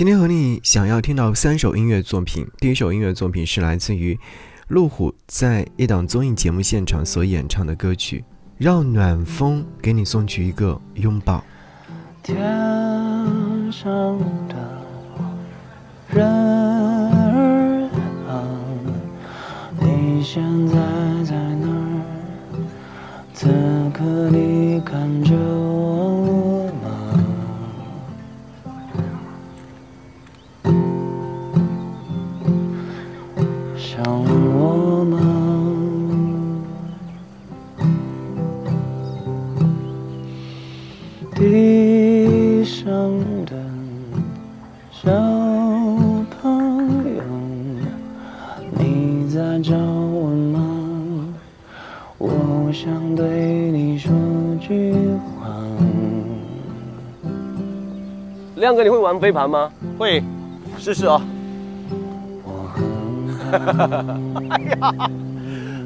今天和你想要听到三首音乐作品，第一首音乐作品是来自于路虎在一档综艺节目现场所演唱的歌曲，让暖风给你送去一个拥抱。天上的人啊，你现在在哪儿？此刻你看着对你说句话。亮哥，你会玩飞盘吗？会，试试哦。我很哎呀，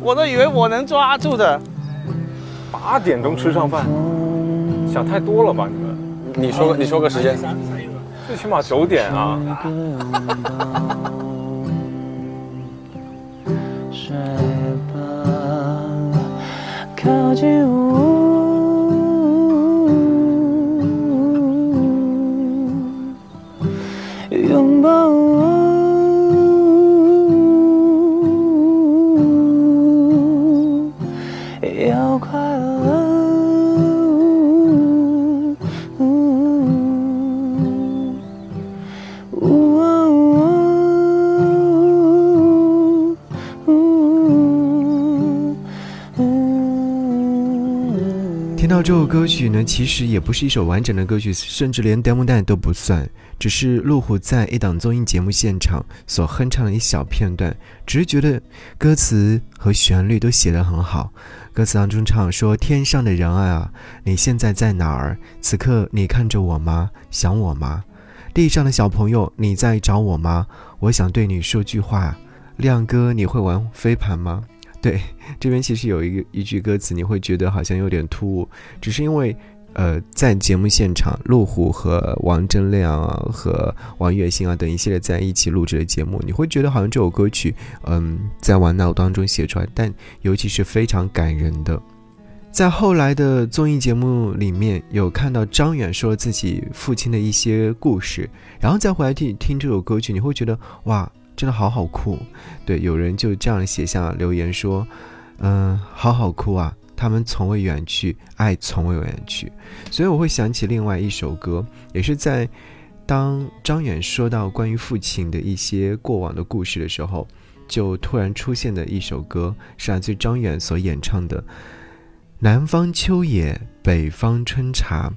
我都以为我能抓住的。八点钟吃上饭，想太多了吧你们？你说个，你说个时间。最起码九点啊。靠近我。这首歌曲呢，其实也不是一首完整的歌曲，甚至连 demo 带都不算，只是路虎在一档综艺节目现场所哼唱的一小片段。只是觉得歌词和旋律都写得很好。歌词当中唱说：“天上的人儿啊，你现在在哪儿？此刻你看着我吗？想我吗？地上的小朋友，你在找我吗？我想对你说句话。亮哥，你会玩飞盘吗？”对，这边其实有一个一句歌词，你会觉得好像有点突兀，只是因为，呃，在节目现场，路虎和王铮亮啊，和王栎鑫啊等一系列在一起录制的节目，你会觉得好像这首歌曲，嗯，在玩闹当中写出来，但尤其是非常感人的。在后来的综艺节目里面有看到张远说自己父亲的一些故事，然后再回来听听这首歌曲，你会觉得哇。真的好好哭，对，有人就这样写下留言说：“嗯，好好哭啊，他们从未远去，爱从未远去。”所以我会想起另外一首歌，也是在当张远说到关于父亲的一些过往的故事的时候，就突然出现的一首歌，是来自张远所演唱的《南方秋野，北方春茶》。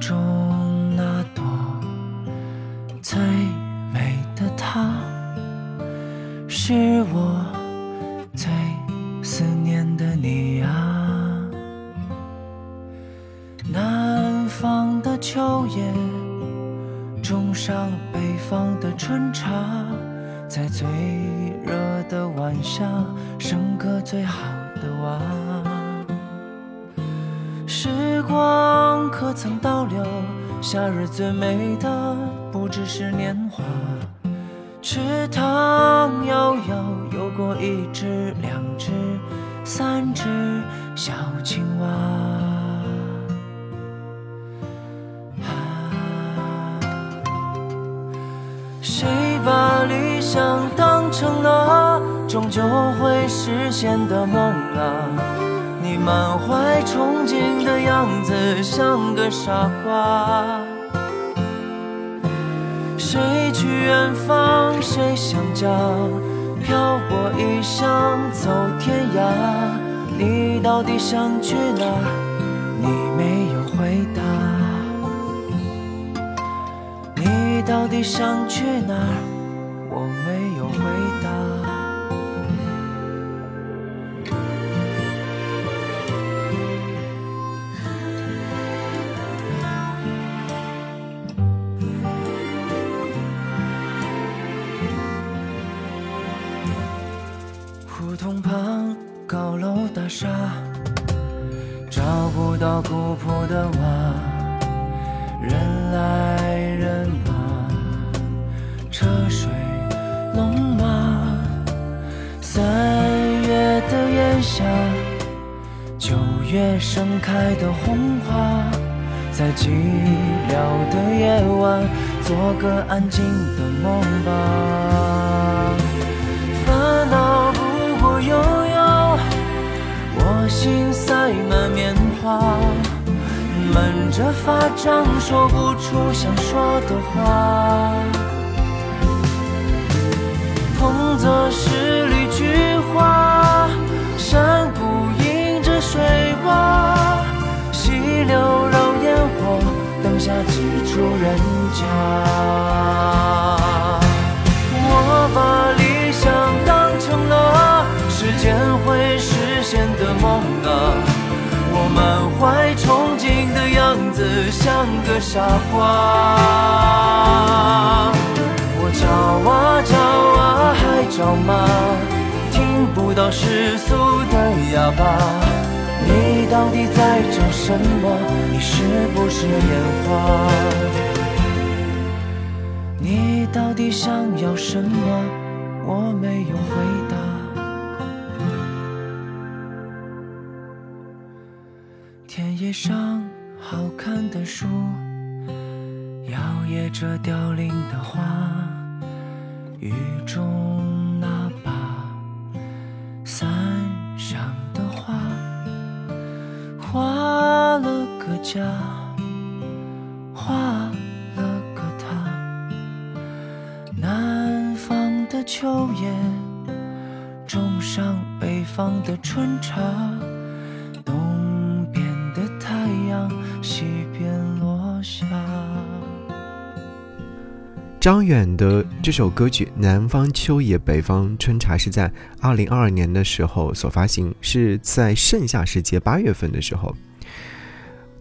中那朵最美的她，是我最思念的你啊。南方的秋叶，种上北方的春茶。在最热的晚霞，生个最好的娃。时光可曾倒流？夏日最美的不只是年华。池塘悠悠，游过一只、两只、三只小青蛙。谁把理想当成了终究会实现的梦啊？你满怀憧憬的样子像个傻瓜。谁去远方？谁想家？漂泊异乡走天涯，你到底想去哪？你没有回答。你到底想去哪盛开的红花，在寂寥的夜晚，做个安静的梦吧。烦恼不过悠悠，我心塞满棉花，闷着发胀，说不出想说的话。几处人家。我把理想当成了。时间会实现的梦啊，我满怀憧憬的样子像个傻瓜。我找啊找啊还找吗？听不到世俗的哑巴。到底在找什么？你是不是眼花？你到底想要什么？我没有回答。田野上好看的树，摇曳着凋零的花，雨中家，画了个他。南方的秋叶，种上北方的春茶，东边的太阳，西边落下。张远的这首歌曲《南方秋野北方春茶》是在二零二二年的时候所发行，是在盛夏时节八月份的时候。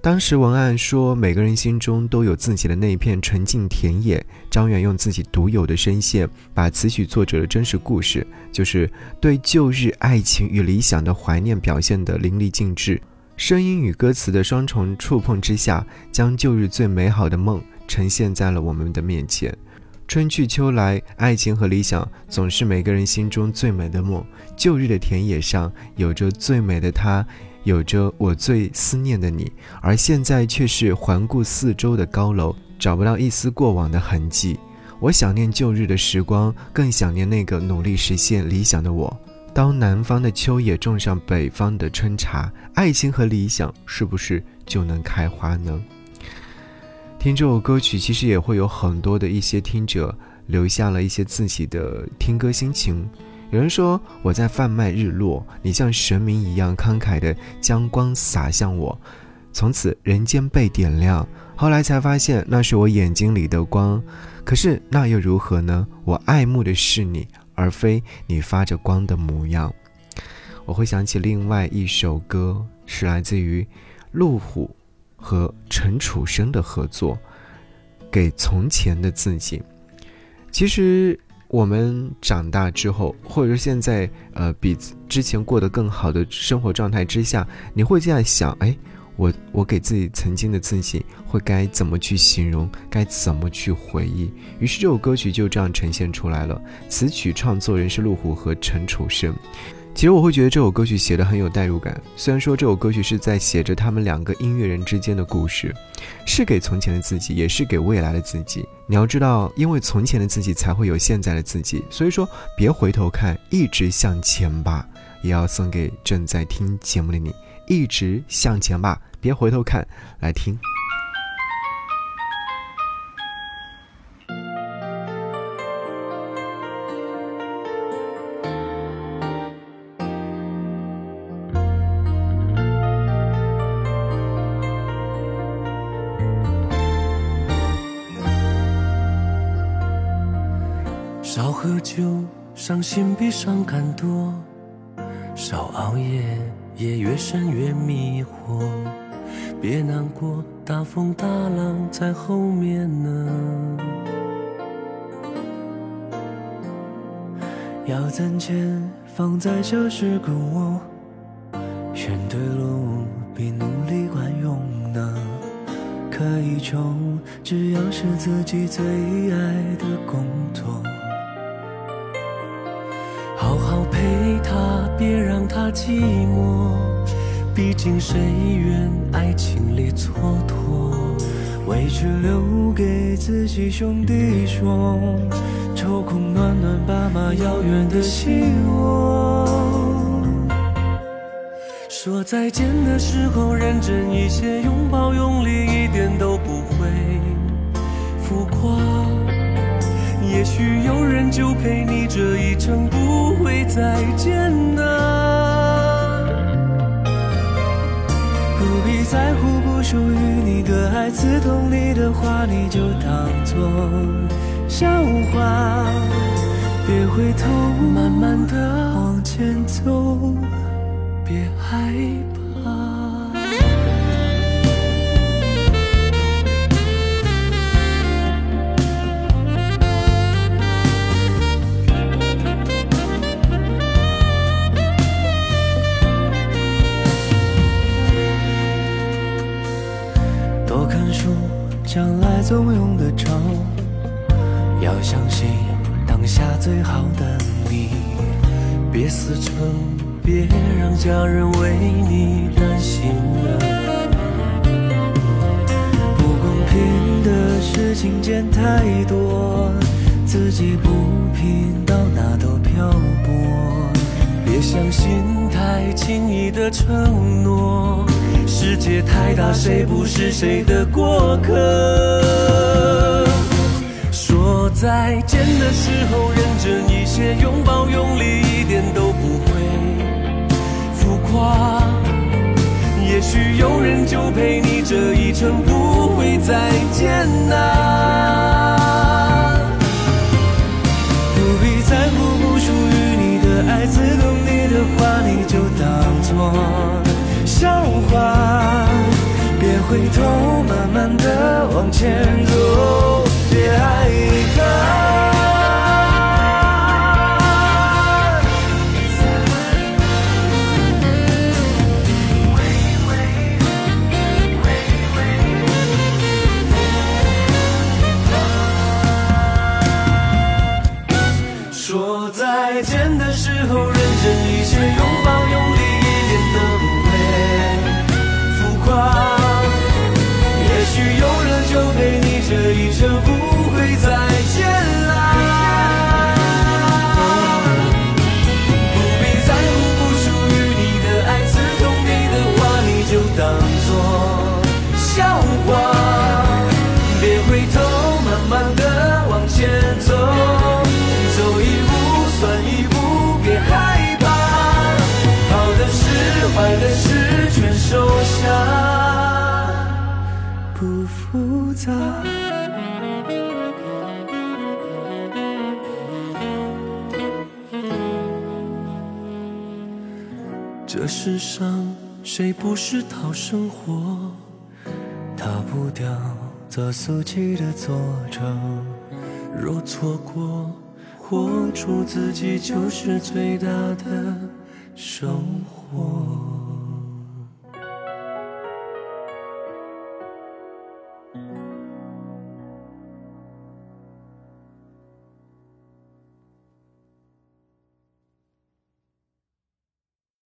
当时文案说，每个人心中都有自己的那一片纯净田野。张远用自己独有的声线，把词曲作者的真实故事，就是对旧日爱情与理想的怀念，表现得淋漓尽致。声音与歌词的双重触碰之下，将旧日最美好的梦呈现在了我们的面前。春去秋来，爱情和理想总是每个人心中最美的梦。旧日的田野上，有着最美的他，有着我最思念的你，而现在却是环顾四周的高楼，找不到一丝过往的痕迹。我想念旧日的时光，更想念那个努力实现理想的我。当南方的秋野种上北方的春茶，爱情和理想是不是就能开花呢？听这首歌曲，其实也会有很多的一些听者留下了一些自己的听歌心情。有人说我在贩卖日落，你像神明一样慷慨地将光洒向我，从此人间被点亮。后来才发现那是我眼睛里的光，可是那又如何呢？我爱慕的是你，而非你发着光的模样。我会想起另外一首歌，是来自于路虎和陈楚生的合作，《给从前的自己》。其实我们长大之后，或者说现在，呃，比之前过得更好的生活状态之下，你会这样想：哎，我我给自己曾经的自己会该怎么去形容，该怎么去回忆？于是这首歌曲就这样呈现出来了。词曲创作人是路虎和陈楚生。其实我会觉得这首歌曲写的很有代入感，虽然说这首歌曲是在写着他们两个音乐人之间的故事，是给从前的自己，也是给未来的自己。你要知道，因为从前的自己才会有现在的自己，所以说别回头看，一直向前吧。也要送给正在听节目的你，一直向前吧，别回头看，来听。喝酒，伤心比伤感多；少熬夜，夜越深越迷惑。别难过，大风大浪在后面呢。要攒钱放在小时购物，对路比努力管用呢。可以穷，只要是自己最爱的工作。别让他寂寞。毕竟谁愿爱情里蹉跎？委屈留给自己兄弟说，抽空暖暖爸妈遥远的心窝。说再见的时候认真一些，拥抱用力一点都不许有人就陪你这一程，不会再见啊。不必在乎不属于你的爱，刺痛你的话你就当作笑话。别回头，慢慢的往前走。别害怕。将来总用得着。要相信当下最好的你，别死撑。别让家人为你担心了。不公平的事情见太多，自己不拼到哪都漂泊。别相信太轻易的承诺，界太大，谁不是谁的过客？说再见的时候认真一些，拥抱用力一点都不会。浮夸，也许有人就陪你这一程，不会再见啊。回头，慢慢的往前走，别害怕。说再见的时候，认真一些，拥抱用力。世上谁不是讨生活？逃不掉做俗气的作者。若错过，活出自己就是最大的收获。